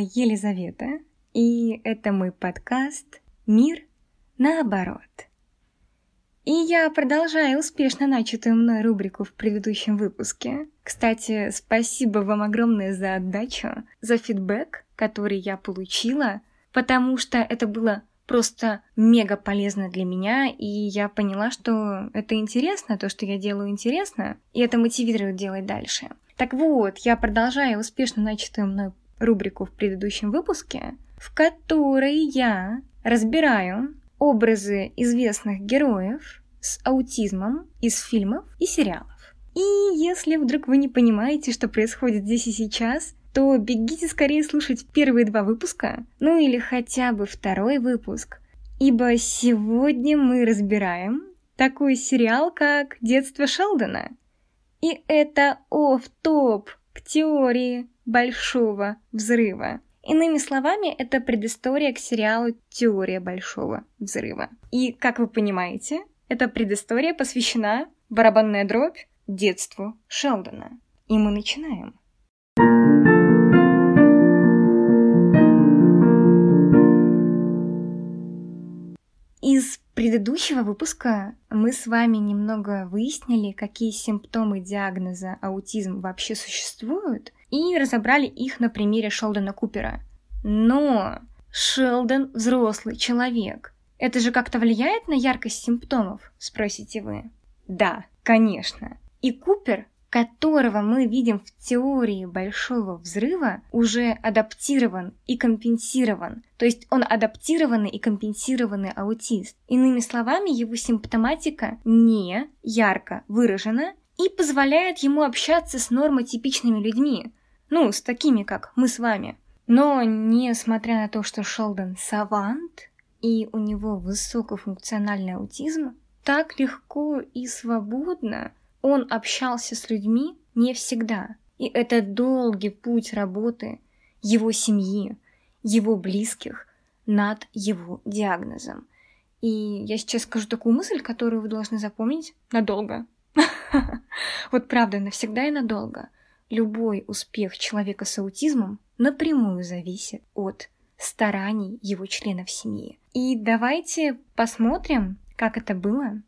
Елизавета, и это мой подкаст «Мир наоборот». И я продолжаю успешно начатую мной рубрику в предыдущем выпуске. Кстати, спасибо вам огромное за отдачу, за фидбэк, который я получила, потому что это было просто мега полезно для меня, и я поняла, что это интересно, то, что я делаю интересно, и это мотивирует делать дальше. Так вот, я продолжаю успешно начатую мной рубрику в предыдущем выпуске, в которой я разбираю образы известных героев с аутизмом из фильмов и сериалов. И если вдруг вы не понимаете, что происходит здесь и сейчас, то бегите скорее слушать первые два выпуска, ну или хотя бы второй выпуск, ибо сегодня мы разбираем такой сериал, как «Детство Шелдона». И это оф-топ к теории Большого Взрыва. Иными словами, это предыстория к сериалу «Теория Большого Взрыва». И, как вы понимаете, эта предыстория посвящена барабанная дробь детству Шелдона. И мы начинаем. Предыдущего выпуска мы с вами немного выяснили, какие симптомы диагноза аутизм вообще существуют, и разобрали их на примере Шелдона Купера. Но Шелдон взрослый человек. Это же как-то влияет на яркость симптомов, спросите вы? Да, конечно. И Купер которого мы видим в теории большого взрыва, уже адаптирован и компенсирован. То есть он адаптированный и компенсированный аутист. Иными словами, его симптоматика не ярко выражена и позволяет ему общаться с нормотипичными людьми. Ну, с такими, как мы с вами. Но, несмотря на то, что Шелдон савант, и у него высокофункциональный аутизм, так легко и свободно он общался с людьми не всегда. И это долгий путь работы его семьи, его близких над его диагнозом. И я сейчас скажу такую мысль, которую вы должны запомнить надолго. Вот правда, навсегда и надолго. Любой успех человека с аутизмом напрямую зависит от стараний его членов семьи. И давайте посмотрим, как это было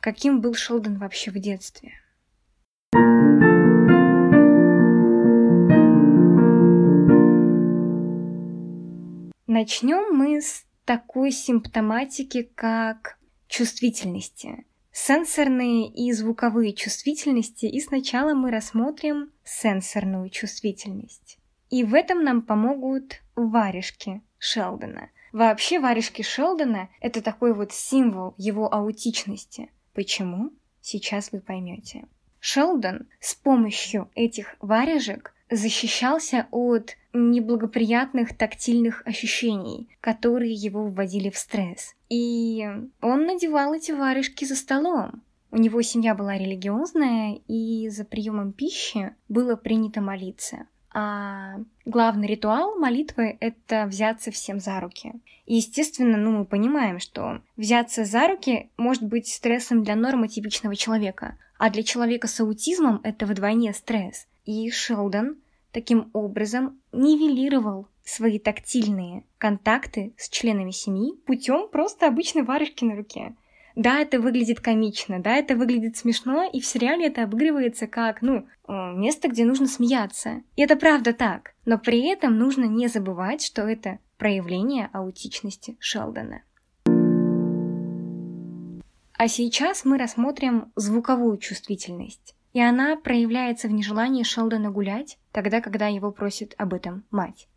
Каким был Шелдон вообще в детстве? Начнем мы с такой симптоматики, как чувствительности. Сенсорные и звуковые чувствительности, и сначала мы рассмотрим сенсорную чувствительность. И в этом нам помогут варежки Шелдона. Вообще варежки Шелдона — это такой вот символ его аутичности. Почему? Сейчас вы поймете. Шелдон с помощью этих варежек защищался от неблагоприятных тактильных ощущений, которые его вводили в стресс. И он надевал эти варежки за столом. У него семья была религиозная, и за приемом пищи было принято молиться. А главный ритуал молитвы — это взяться всем за руки. И, естественно, ну, мы понимаем, что взяться за руки может быть стрессом для нормотипичного человека, а для человека с аутизмом это вдвойне стресс. И Шелдон таким образом нивелировал свои тактильные контакты с членами семьи путем просто обычной варежки на руке. Да, это выглядит комично, да, это выглядит смешно, и в сериале это обыгрывается как, ну, э, место, где нужно смеяться. И это правда так. Но при этом нужно не забывать, что это проявление аутичности Шелдона. А сейчас мы рассмотрим звуковую чувствительность. И она проявляется в нежелании Шелдона гулять, тогда, когда его просит об этом мать.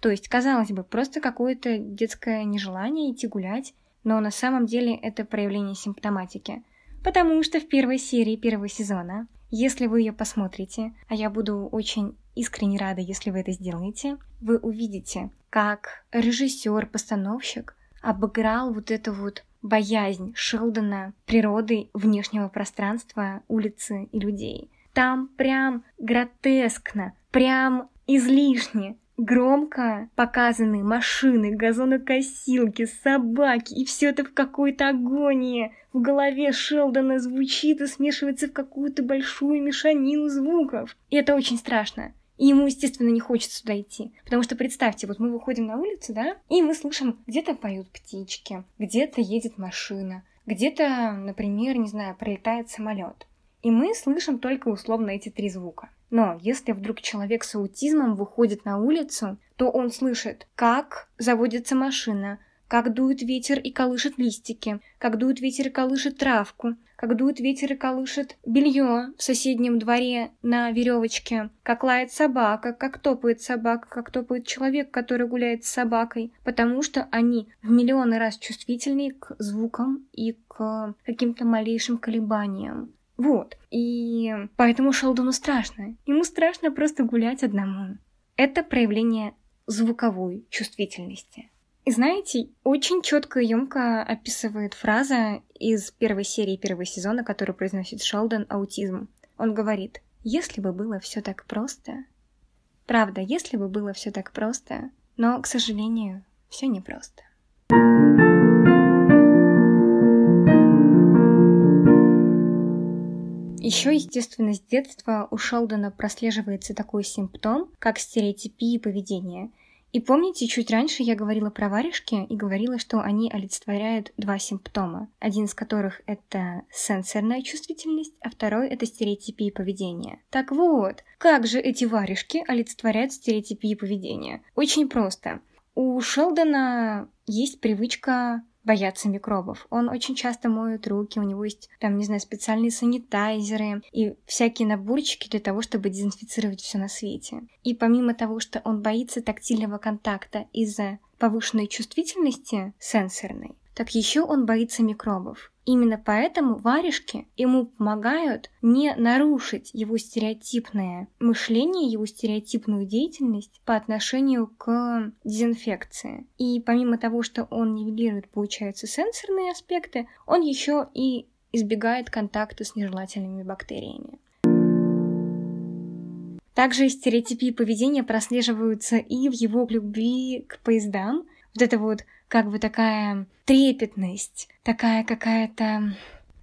То есть, казалось бы, просто какое-то детское нежелание идти гулять, но на самом деле это проявление симптоматики. Потому что в первой серии первого сезона, если вы ее посмотрите, а я буду очень искренне рада, если вы это сделаете, вы увидите, как режиссер-постановщик обыграл вот эту вот боязнь Шелдона природы внешнего пространства, улицы и людей. Там прям гротескно, прям излишне громко показаны машины, газонокосилки, собаки, и все это в какой-то агонии. В голове Шелдона звучит и смешивается в какую-то большую мешанину звуков. И это очень страшно. И ему, естественно, не хочется туда идти. Потому что представьте, вот мы выходим на улицу, да, и мы слышим, где-то поют птички, где-то едет машина, где-то, например, не знаю, пролетает самолет. И мы слышим только условно эти три звука. Но если вдруг человек с аутизмом выходит на улицу, то он слышит, как заводится машина, как дует ветер и колышет листики, как дует ветер и колышет травку, как дует ветер и колышет белье в соседнем дворе на веревочке, как лает собака, как топает собака, как топает человек, который гуляет с собакой, потому что они в миллионы раз чувствительнее к звукам и к каким-то малейшим колебаниям. Вот. И поэтому Шелдону страшно. Ему страшно просто гулять одному. Это проявление звуковой чувствительности. И знаете, очень четко и емко описывает фраза из первой серии первого сезона, которую произносит Шелдон «Аутизм». Он говорит, если бы было все так просто... Правда, если бы было все так просто, но, к сожалению, все непросто. Еще, естественно, с детства у Шелдона прослеживается такой симптом, как стереотипии поведения – и помните, чуть раньше я говорила про варежки и говорила, что они олицетворяют два симптома, один из которых это сенсорная чувствительность, а второй это стереотипии поведения. Так вот, как же эти варежки олицетворяют стереотипии поведения? Очень просто. У Шелдона есть привычка бояться микробов. Он очень часто моет руки, у него есть, там, не знаю, специальные санитайзеры и всякие наборчики для того, чтобы дезинфицировать все на свете. И помимо того, что он боится тактильного контакта из-за повышенной чувствительности сенсорной, так еще он боится микробов. Именно поэтому варежки ему помогают не нарушить его стереотипное мышление, его стереотипную деятельность по отношению к дезинфекции. И помимо того, что он нивелирует, получается, сенсорные аспекты, он еще и избегает контакта с нежелательными бактериями. Также стереотипы поведения прослеживаются и в его любви к поездам. Вот это вот как бы такая трепетность, такая какая-то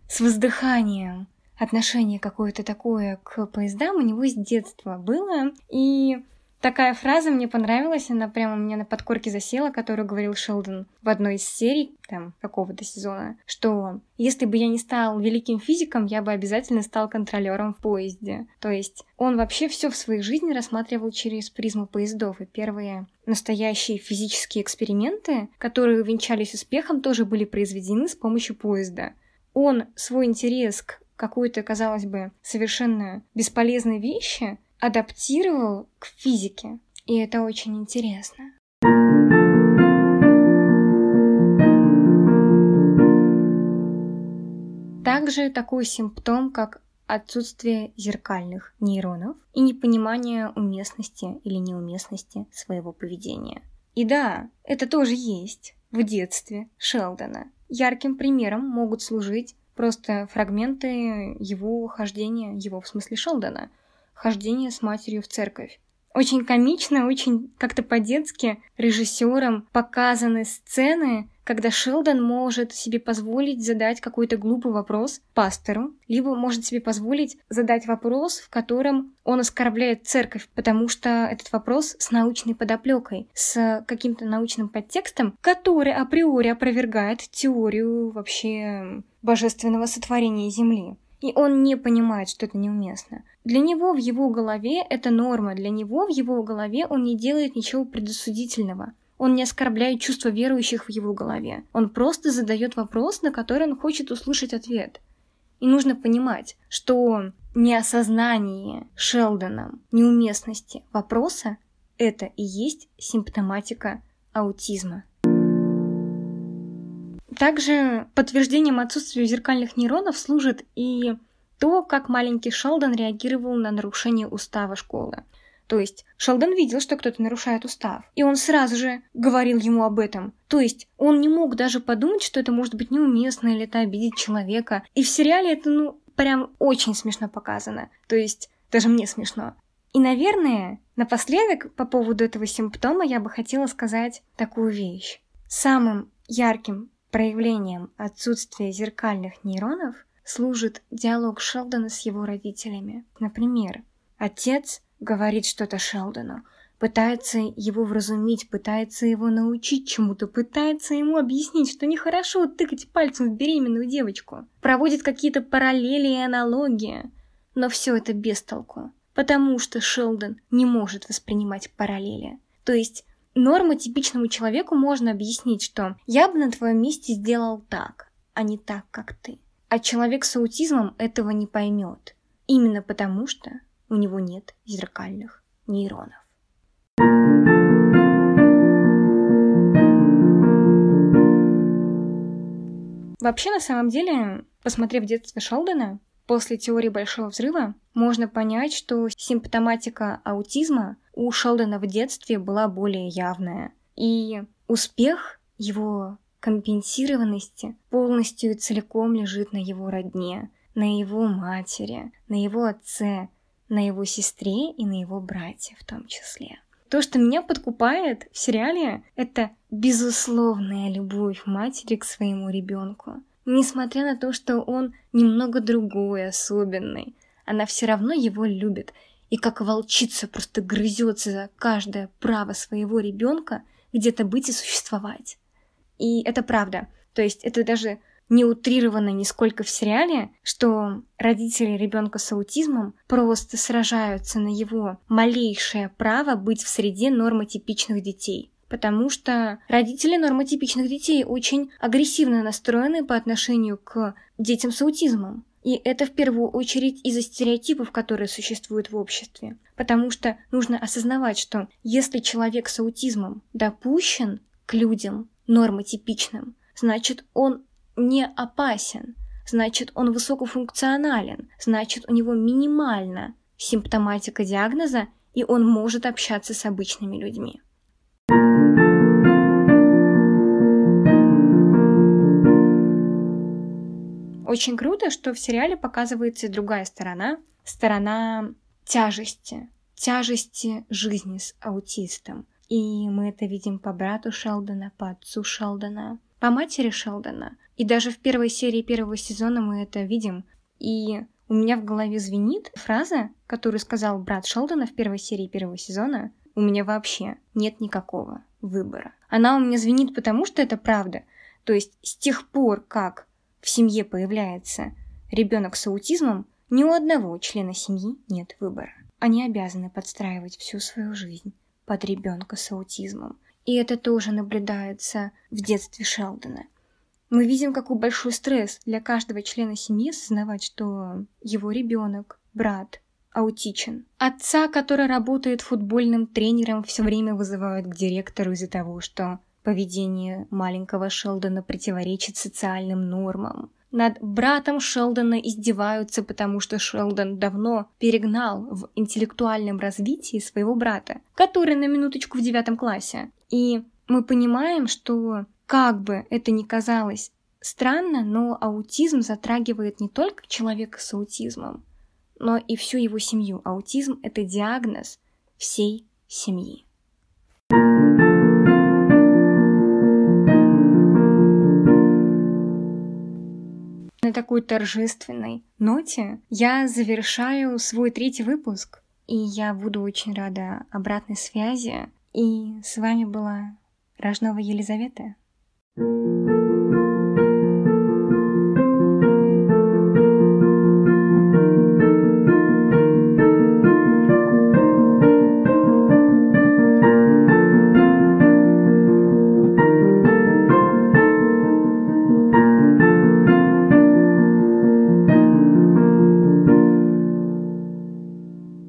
с воздыханием отношение какое-то такое к поездам у него с детства было. И Такая фраза мне понравилась, она прямо у меня на подкорке засела, которую говорил Шелдон в одной из серий, там, какого-то сезона, что если бы я не стал великим физиком, я бы обязательно стал контролером в поезде. То есть он вообще все в своей жизни рассматривал через призму поездов, и первые настоящие физические эксперименты, которые увенчались успехом, тоже были произведены с помощью поезда. Он свой интерес к какой-то, казалось бы, совершенно бесполезной вещи адаптировал к физике. И это очень интересно. Также такой симптом, как отсутствие зеркальных нейронов и непонимание уместности или неуместности своего поведения. И да, это тоже есть в детстве Шелдона. Ярким примером могут служить просто фрагменты его хождения, его в смысле Шелдона – хождение с матерью в церковь. Очень комично, очень как-то по-детски режиссером показаны сцены, когда Шелдон может себе позволить задать какой-то глупый вопрос пастору, либо может себе позволить задать вопрос, в котором он оскорбляет церковь, потому что этот вопрос с научной подоплекой, с каким-то научным подтекстом, который априори опровергает теорию вообще божественного сотворения Земли. И он не понимает, что это неуместно. Для него в его голове это норма, для него в его голове он не делает ничего предосудительного. Он не оскорбляет чувства верующих в его голове. Он просто задает вопрос, на который он хочет услышать ответ. И нужно понимать, что неосознание Шелдоном неуместности вопроса – это и есть симптоматика аутизма. Также подтверждением отсутствия зеркальных нейронов служит и то, как маленький Шелдон реагировал на нарушение устава школы. То есть Шелдон видел, что кто-то нарушает устав, и он сразу же говорил ему об этом. То есть он не мог даже подумать, что это может быть неуместно или это обидеть человека. И в сериале это, ну, прям очень смешно показано. То есть даже мне смешно. И, наверное, напоследок по поводу этого симптома я бы хотела сказать такую вещь. Самым ярким проявлением отсутствия зеркальных нейронов служит диалог Шелдона с его родителями. Например, отец говорит что-то Шелдону, пытается его вразумить, пытается его научить чему-то, пытается ему объяснить, что нехорошо тыкать пальцем в беременную девочку, проводит какие-то параллели и аналогии. Но все это без толку, потому что Шелдон не может воспринимать параллели. То есть нормотипичному человеку можно объяснить, что я бы на твоем месте сделал так, а не так, как ты. А человек с аутизмом этого не поймет, именно потому что у него нет зеркальных нейронов. Вообще, на самом деле, посмотрев детство Шелдона, после теории Большого Взрыва, можно понять, что симптоматика аутизма у Шелдона в детстве была более явная. И успех его компенсированности полностью и целиком лежит на его родне, на его матери, на его отце, на его сестре и на его брате в том числе. То, что меня подкупает в сериале, это безусловная любовь матери к своему ребенку. Несмотря на то, что он немного другой, особенный, она все равно его любит. И как волчица просто грызется за каждое право своего ребенка где-то быть и существовать. И это правда. То есть это даже не утрировано нисколько в сериале, что родители ребенка с аутизмом просто сражаются на его малейшее право быть в среде нормотипичных детей. Потому что родители нормотипичных детей очень агрессивно настроены по отношению к детям с аутизмом. И это в первую очередь из-за стереотипов, которые существуют в обществе. Потому что нужно осознавать, что если человек с аутизмом допущен к людям нормотипичным, значит он не опасен, значит он высокофункционален, значит у него минимальна симптоматика диагноза, и он может общаться с обычными людьми. Очень круто, что в сериале показывается другая сторона, сторона тяжести, тяжести жизни с аутистом. И мы это видим по брату Шелдона, по отцу Шелдона, по матери Шелдона. И даже в первой серии первого сезона мы это видим. И у меня в голове звенит фраза, которую сказал брат Шелдона в первой серии первого сезона. У меня вообще нет никакого выбора. Она у меня звенит потому, что это правда. То есть с тех пор, как в семье появляется ребенок с аутизмом, ни у одного члена семьи нет выбора. Они обязаны подстраивать всю свою жизнь под ребенка с аутизмом. И это тоже наблюдается в детстве Шелдона. Мы видим, какой большой стресс для каждого члена семьи осознавать, что его ребенок, брат, аутичен. Отца, который работает футбольным тренером, все время вызывают к директору из-за того, что поведение маленького Шелдона противоречит социальным нормам. Над братом Шелдона издеваются, потому что Шелдон давно перегнал в интеллектуальном развитии своего брата, который на минуточку в девятом классе. И мы понимаем, что как бы это ни казалось странно, но аутизм затрагивает не только человека с аутизмом, но и всю его семью. Аутизм – это диагноз всей семьи. На такой торжественной ноте я завершаю свой третий выпуск, и я буду очень рада обратной связи. И с вами была Рожнова Елизавета. thank you